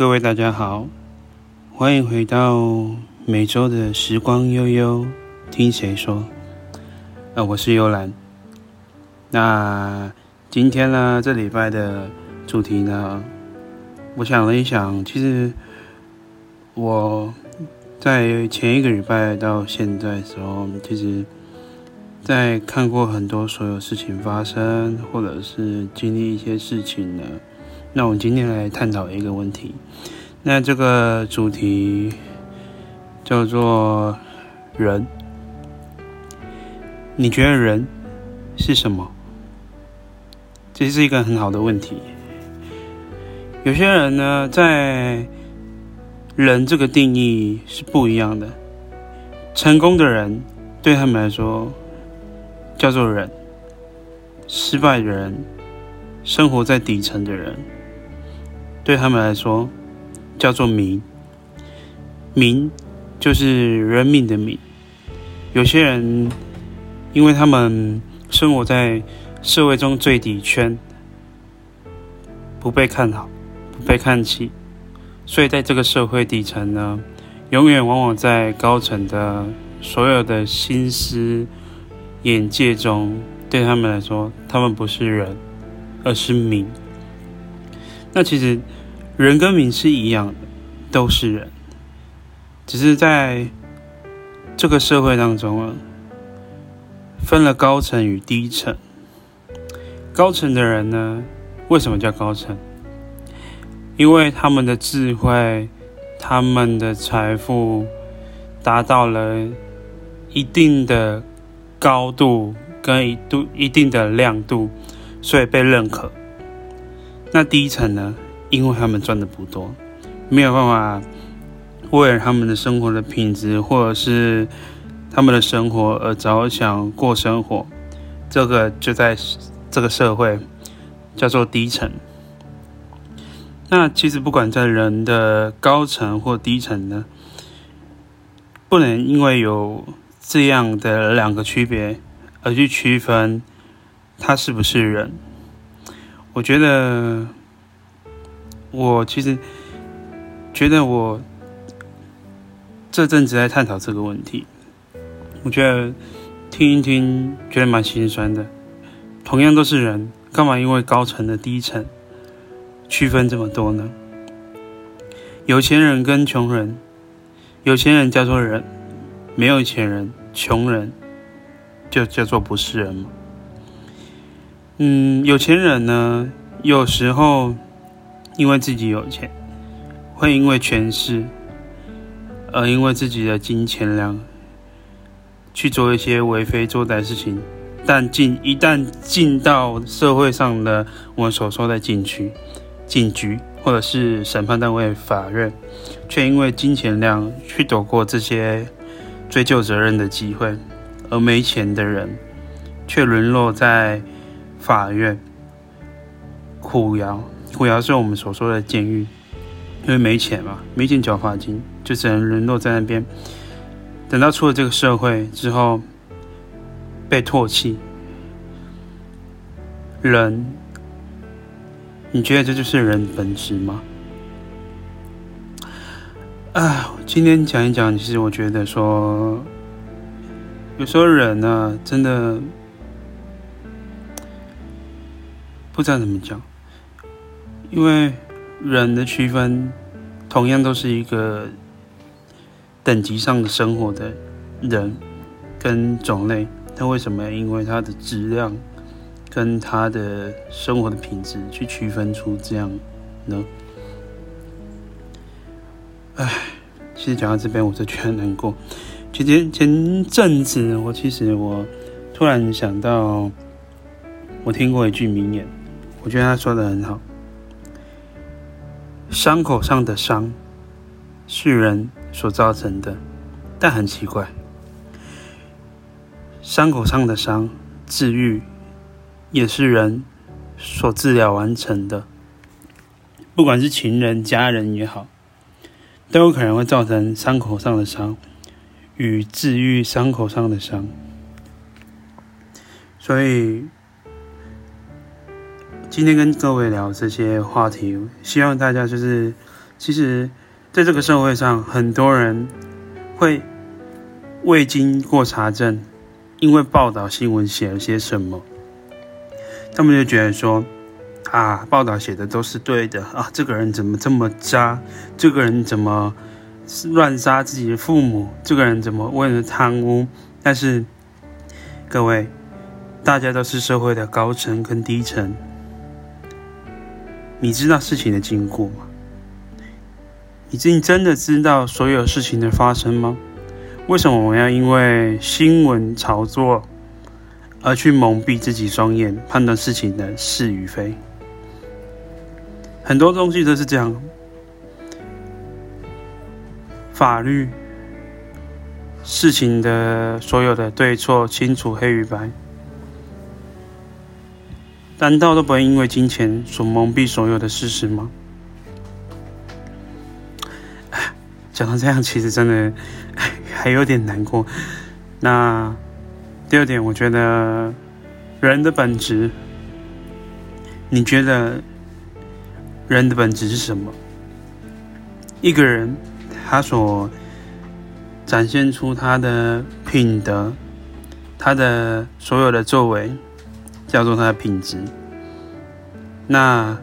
各位大家好，欢迎回到每周的时光悠悠，听谁说？呃，我是幽兰。那今天呢，这礼拜的主题呢，我想了一想，其实我在前一个礼拜到现在的时候，其实。在看过很多所有事情发生，或者是经历一些事情呢，那我们今天来探讨一个问题。那这个主题叫做人。你觉得人是什么？这是一个很好的问题。有些人呢，在人这个定义是不一样的。成功的人对他们来说。叫做人，失败的人，生活在底层的人，对他们来说叫做民。民就是人民的民。有些人，因为他们生活在社会中最底圈，不被看好，不被看起，所以在这个社会底层呢，永远往往在高层的所有的心思。眼界中，对他们来说，他们不是人，而是民。那其实，人跟民是一样的，都是人，只是在这个社会当中啊，分了高层与低层。高层的人呢，为什么叫高层？因为他们的智慧、他们的财富达到了一定的。高度跟一度一定的亮度，所以被认可。那低层呢？因为他们赚的不多，没有办法为了他们的生活的品质或者是他们的生活而着想过生活，这个就在这个社会叫做低层。那其实不管在人的高层或低层呢，不能因为有。这样的两个区别，而去区分他是不是人，我觉得，我其实觉得我这阵子在探讨这个问题，我觉得听一听觉得蛮心酸的。同样都是人，干嘛因为高层的低层区分这么多呢？有钱人跟穷人，有钱人叫做人，没有钱人。穷人就叫做不是人吗？嗯，有钱人呢，有时候因为自己有钱，会因为权势，而因为自己的金钱量去做一些为非作歹的事情。但进一旦进到社会上的我们所说的警局、警局或者是审判单位、法院，却因为金钱量去躲过这些。追究责任的机会，而没钱的人却沦落在法院苦窑。苦窑是我们所说的监狱，因为没钱嘛，没钱缴罚金，就只能沦落在那边。等到出了这个社会之后，被唾弃。人，你觉得这就是人本质吗？啊，今天讲一讲，其实我觉得说，有时候人呢，真的不知道怎么讲，因为人的区分，同样都是一个等级上的生活的人跟种类，那为什么因为他的质量跟他的生活的品质去区分出这样呢？唉，其实讲到这边，我就觉得难过。其实前阵子，我其实我突然想到，我听过一句名言，我觉得他说的很好：伤口上的伤是人所造成的，但很奇怪，伤口上的伤治愈也是人所治疗完成的，不管是情人、家人也好。都有可能会造成伤口上的伤与治愈伤口上的伤，所以今天跟各位聊这些话题，希望大家就是，其实，在这个社会上，很多人会未经过查证，因为报道新闻写了些什么，他们就觉得说，啊，报道写的都是对的啊，这个人怎么这么渣？这个人怎么乱杀自己的父母？这个人怎么为了贪污？但是，各位，大家都是社会的高层跟低层。你知道事情的经过吗？你真真的知道所有事情的发生吗？为什么我们要因为新闻炒作而去蒙蔽自己双眼，判断事情的是与非？很多东西都是这样，法律事情的所有的对错清楚黑与白。难道都不会因为金钱所蒙蔽所有的事实吗？讲到这样，其实真的 还有点难过。那第二点，我觉得人的本质，你觉得人的本质是什么？一个人他所展现出他的品德，他的所有的作为。叫做他的品质。那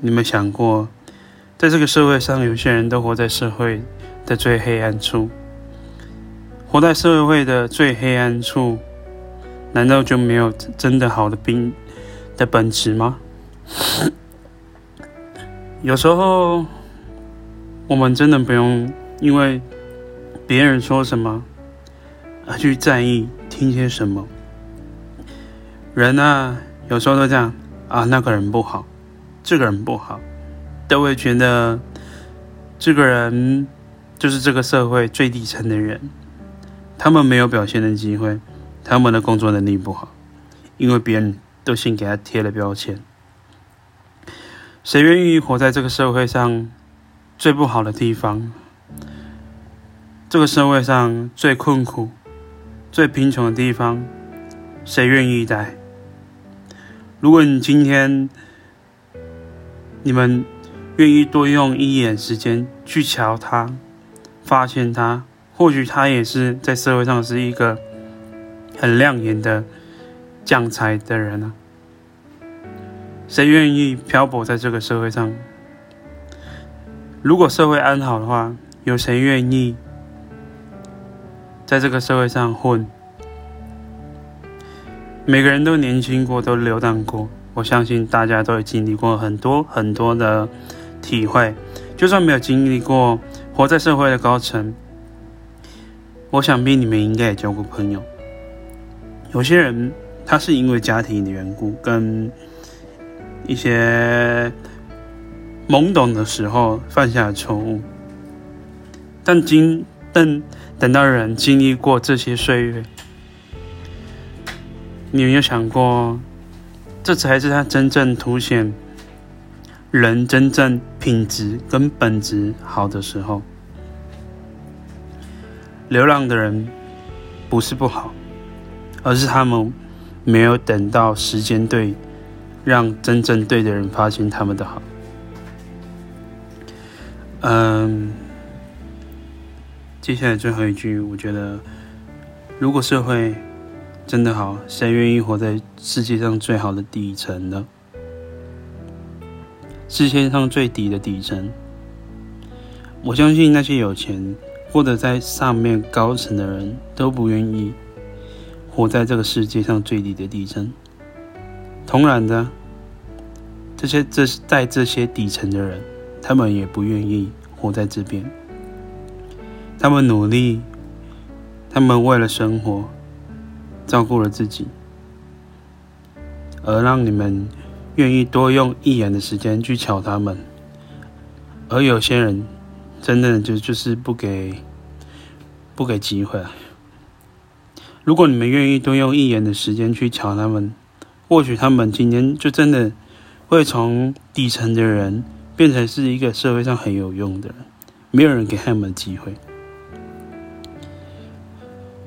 你们想过，在这个社会上，有些人都活在社会的最黑暗处，活在社会的最黑暗处，难道就没有真的好的品的本质吗？有时候，我们真的不用因为别人说什么而去在意听些什么。人啊，有时候都这样啊，那个人不好，这个人不好，都会觉得这个人就是这个社会最底层的人，他们没有表现的机会，他们的工作能力不好，因为别人都先给他贴了标签。谁愿意活在这个社会上最不好的地方？这个社会上最困苦、最贫穷的地方，谁愿意待？如果你今天你们愿意多用一眼时间去瞧他，发现他，或许他也是在社会上是一个很亮眼的将才的人啊。谁愿意漂泊在这个社会上？如果社会安好的话，有谁愿意在这个社会上混？每个人都年轻过，都流浪过。我相信大家都有经历过很多很多的体会。就算没有经历过活在社会的高层，我想必你们应该也交过朋友。有些人他是因为家庭的缘故，跟一些懵懂的时候犯下的错误，但经等等到人经历过这些岁月。你有没有想过，这才是他真正凸显人真正品质跟本质好的时候。流浪的人不是不好，而是他们没有等到时间对，让真正对的人发现他们的好。嗯，接下来最后一句，我觉得，如果社会。真的好，谁愿意活在世界上最好的底层呢？世界上最底的底层，我相信那些有钱或者在上面高层的人都不愿意活在这个世界上最底的底层。同然的，这些这在这些底层的人，他们也不愿意活在这边。他们努力，他们为了生活。照顾了自己，而让你们愿意多用一眼的时间去瞧他们，而有些人真的就就是不给不给机会。如果你们愿意多用一眼的时间去瞧他们，或许他们今天就真的会从底层的人变成是一个社会上很有用的人，没有人给他们机会，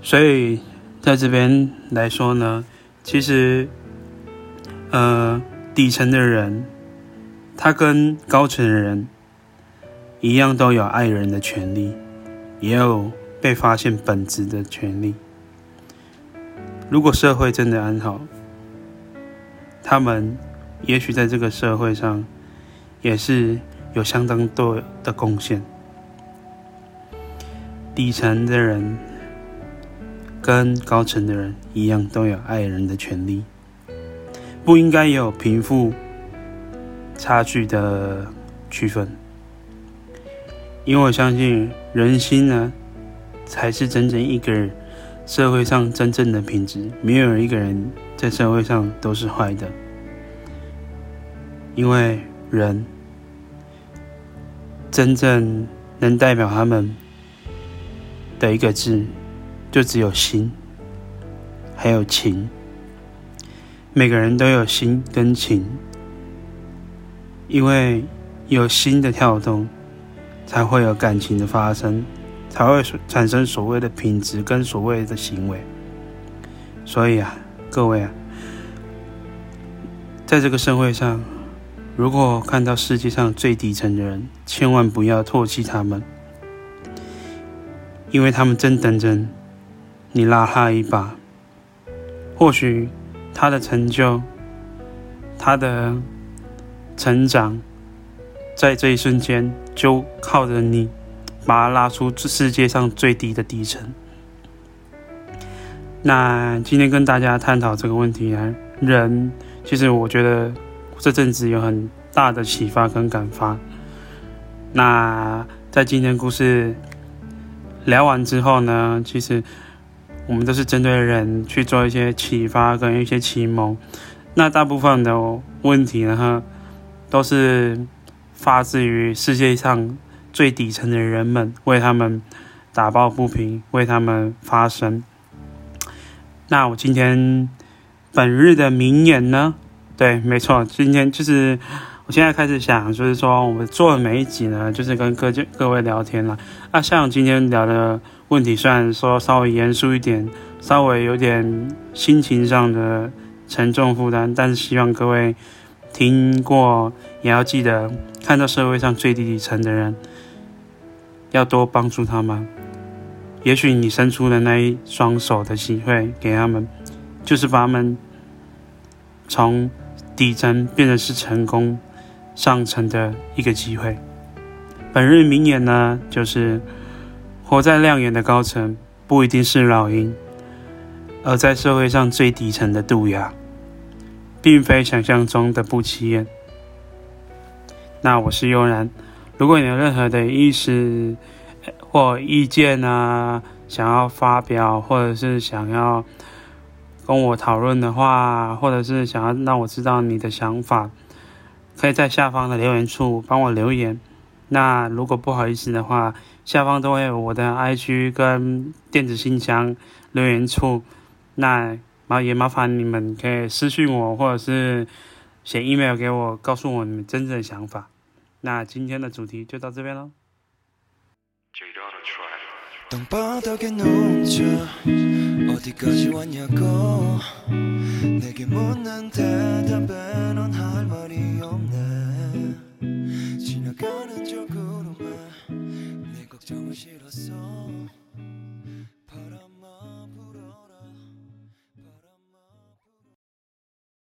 所以。在这边来说呢，其实，呃，底层的人，他跟高层的人一样，都有爱人的权利，也有被发现本质的权利。如果社会真的安好，他们也许在这个社会上也是有相当多的贡献。底层的人跟高层的人一样，都有爱人的权利。不应该有贫富差距的区分，因为我相信人心呢，才是真正一个人社会上真正的品质。没有一个人在社会上都是坏的，因为人真正能代表他们的一个字，就只有心，还有情。每个人都有心跟情，因为有心的跳动，才会有感情的发生，才会产生所谓的品质跟所谓的行为。所以啊，各位啊，在这个社会上，如果看到世界上最底层的人，千万不要唾弃他们，因为他们正等着你拉他一把，或许。他的成就，他的成长，在这一瞬间就靠着你，把他拉出世界上最低的底层。那今天跟大家探讨这个问题啊，人其实我觉得这阵子有很大的启发跟感发。那在今天故事聊完之后呢，其实。我们都是针对人去做一些启发跟一些启蒙，那大部分的问题呢，都是发自于世界上最底层的人们为他们打抱不平，为他们发声。那我今天本日的名言呢？对，没错，今天就是我现在开始想，就是说我们做的每一集呢，就是跟各界各位聊天了。那像今天聊的。问题虽然说稍微严肃一点，稍微有点心情上的沉重负担，但是希望各位听过也要记得，看到社会上最低底层的人，要多帮助他们。也许你伸出的那一双手的机会给他们，就是把他们从底层变成是成功上层的一个机会。本日名言呢，就是。活在亮眼的高层，不一定是老鹰；而在社会上最底层的蛀牙，并非想象中的不起眼。那我是悠然，如果你有任何的意思或意见啊，想要发表，或者是想要跟我讨论的话，或者是想要让我知道你的想法，可以在下方的留言处帮我留言。那如果不好意思的话，下方都会有我的 IG 跟电子信箱留言处，那麻也麻烦你们可以私信我，或者是写 email 给我，告诉我你们真正的想法。那今天的主题就到这边喽。 어디까지 왔냐고. 내게 묻는 대답에 넌 할 말이 없네. 지나가는 저 구름에 내 걱정을 실었어.